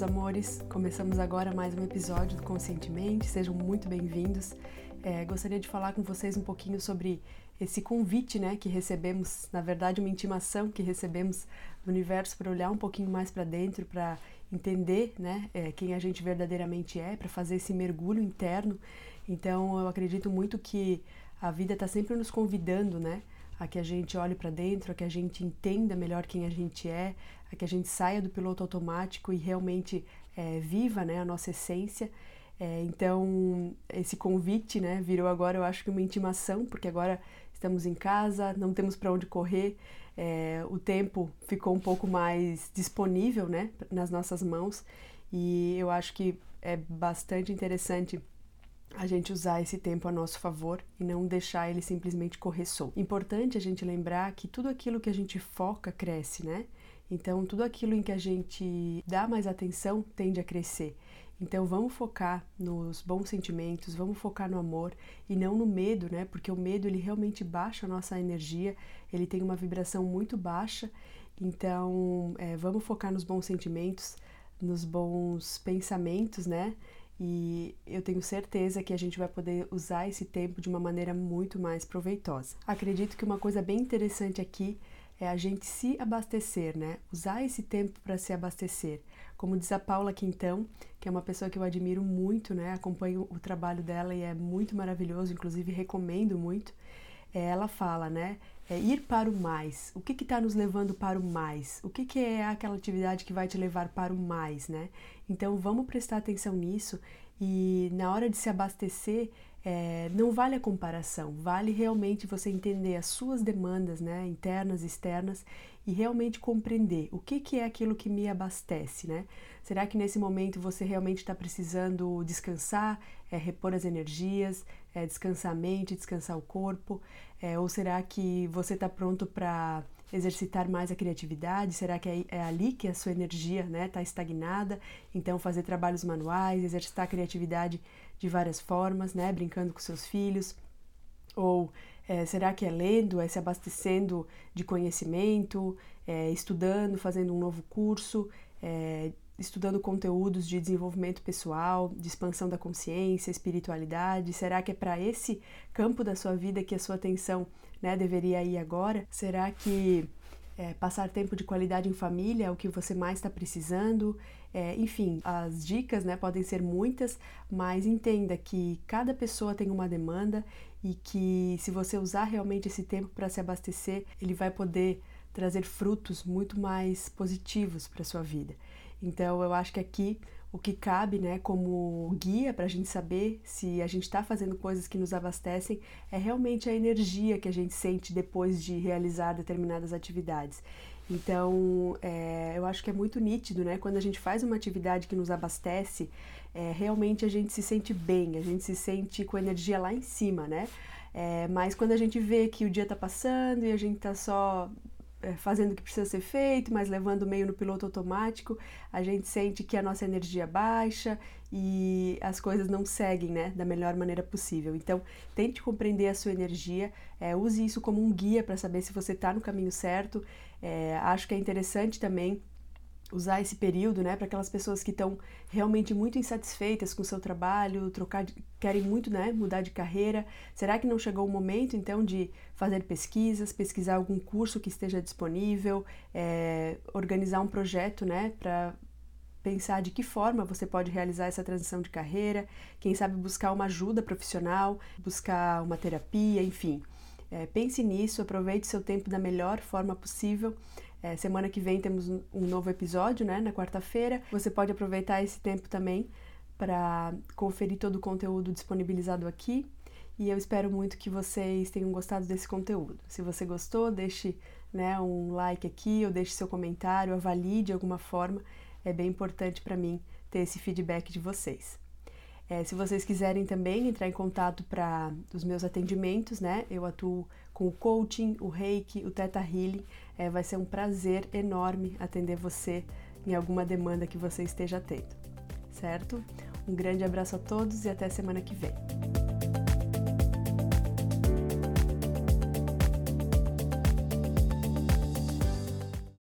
meus amores. Começamos agora mais um episódio do Conscientemente. Sejam muito bem-vindos. É, gostaria de falar com vocês um pouquinho sobre esse convite, né, que recebemos, na verdade, uma intimação que recebemos do universo para olhar um pouquinho mais para dentro, para entender, né, é, quem a gente verdadeiramente é, para fazer esse mergulho interno. Então, eu acredito muito que a vida está sempre nos convidando, né, a que a gente olhe para dentro, a que a gente entenda melhor quem a gente é, a que a gente saia do piloto automático e realmente é, viva né, a nossa essência. É, então, esse convite né, virou agora, eu acho que uma intimação, porque agora estamos em casa, não temos para onde correr, é, o tempo ficou um pouco mais disponível né, nas nossas mãos e eu acho que é bastante interessante a gente usar esse tempo a nosso favor e não deixar ele simplesmente correr solto. Importante a gente lembrar que tudo aquilo que a gente foca cresce, né? Então, tudo aquilo em que a gente dá mais atenção tende a crescer. Então, vamos focar nos bons sentimentos, vamos focar no amor e não no medo, né? Porque o medo ele realmente baixa a nossa energia, ele tem uma vibração muito baixa. Então, é, vamos focar nos bons sentimentos, nos bons pensamentos, né? E eu tenho certeza que a gente vai poder usar esse tempo de uma maneira muito mais proveitosa. Acredito que uma coisa bem interessante aqui é a gente se abastecer, né? Usar esse tempo para se abastecer. Como diz a Paula Quintão, que é uma pessoa que eu admiro muito, né? Acompanho o trabalho dela e é muito maravilhoso, inclusive recomendo muito. É, ela fala, né? É ir para o mais. O que está nos levando para o mais? O que, que é aquela atividade que vai te levar para o mais, né? Então vamos prestar atenção nisso e na hora de se abastecer, é, não vale a comparação, vale realmente você entender as suas demandas, né, internas, externas, e realmente compreender o que, que é aquilo que me abastece, né? Será que nesse momento você realmente está precisando descansar, é, repor as energias, é, descansar a mente, descansar o corpo? É, ou será que você está pronto para exercitar mais a criatividade? Será que é, é ali que a sua energia está né, tá estagnada? Então, fazer trabalhos manuais, exercitar a criatividade de várias formas, né, brincando com seus filhos? Ou é, será que é lendo, é se abastecendo de conhecimento, é, estudando, fazendo um novo curso, é, estudando conteúdos de desenvolvimento pessoal, de expansão da consciência, espiritualidade? Será que é para esse campo da sua vida que a sua atenção né, deveria ir agora? Será que é, passar tempo de qualidade em família é o que você mais está precisando? É, enfim, as dicas né, podem ser muitas, mas entenda que cada pessoa tem uma demanda e que se você usar realmente esse tempo para se abastecer, ele vai poder trazer frutos muito mais positivos para sua vida. Então, eu acho que aqui o que cabe, né, como guia para a gente saber se a gente está fazendo coisas que nos abastecem é realmente a energia que a gente sente depois de realizar determinadas atividades. Então, é, eu acho que é muito nítido, né? Quando a gente faz uma atividade que nos abastece, é, realmente a gente se sente bem, a gente se sente com energia lá em cima, né? É, mas quando a gente vê que o dia está passando e a gente está só fazendo o que precisa ser feito, mas levando meio no piloto automático, a gente sente que a nossa energia baixa e as coisas não seguem né, da melhor maneira possível. Então, tente compreender a sua energia, é, use isso como um guia para saber se você está no caminho certo. É, acho que é interessante também usar esse período, né, para aquelas pessoas que estão realmente muito insatisfeitas com o seu trabalho, trocar, de, querem muito, né, mudar de carreira. Será que não chegou o momento, então, de fazer pesquisas, pesquisar algum curso que esteja disponível, é, organizar um projeto, né, para pensar de que forma você pode realizar essa transição de carreira, quem sabe buscar uma ajuda profissional, buscar uma terapia, enfim. É, pense nisso, aproveite seu tempo da melhor forma possível. É, semana que vem temos um, novo episódio, né, na quarta-feira. Você pode aproveitar esse tempo também para conferir todo o conteúdo disponibilizado aqui. E eu espero muito que vocês tenham gostado desse conteúdo. Se você gostou, deixe né, um like aqui ou deixe seu comentário, avalie de alguma forma. É bem importante para mim ter esse feedback de vocês. É, se vocês quiserem também entrar em contato para os meus atendimentos, né? Eu atuo com o coaching, o reiki, o teta healing. É, vai ser um prazer enorme atender você em alguma demanda que você esteja tendo, certo? Um grande abraço a todos e até semana que vem.